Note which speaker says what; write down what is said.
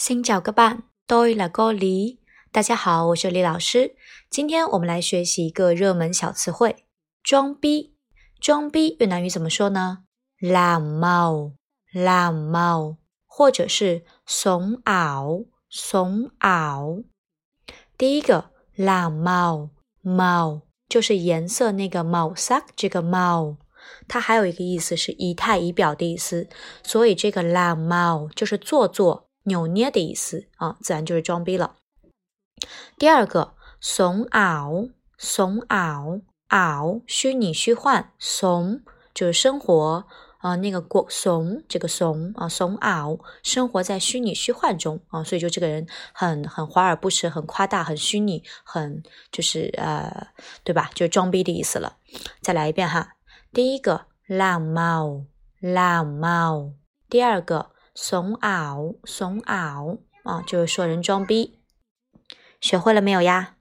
Speaker 1: 新角个伴，tôi là cô Lý。大家好，我是李老师。今天我们来学习一个热门小词汇——装逼。装逼越南语怎么说呢？làm màu，làm màu，或者是怂拗，怂拗。第一个，làm màu，màu 就是颜色那个 màu sắc，这个貌。它还有一个意思是仪态仪表的意思，所以这个 làm màu 就是做作、扭捏的意思啊，自然就是装逼了。第二个怂拗，怂拗，拗虚拟虚幻，怂就是生活啊，那个过怂这个怂啊，怂拗生活在虚拟虚幻中啊，所以就这个人很很华而不实，很夸大，很虚拟，很就是呃，对吧？就是装逼的意思了。再来一遍哈。第一个懒猫，懒猫；第二个怂袄，怂袄啊，就是说人装逼。学会了没有呀？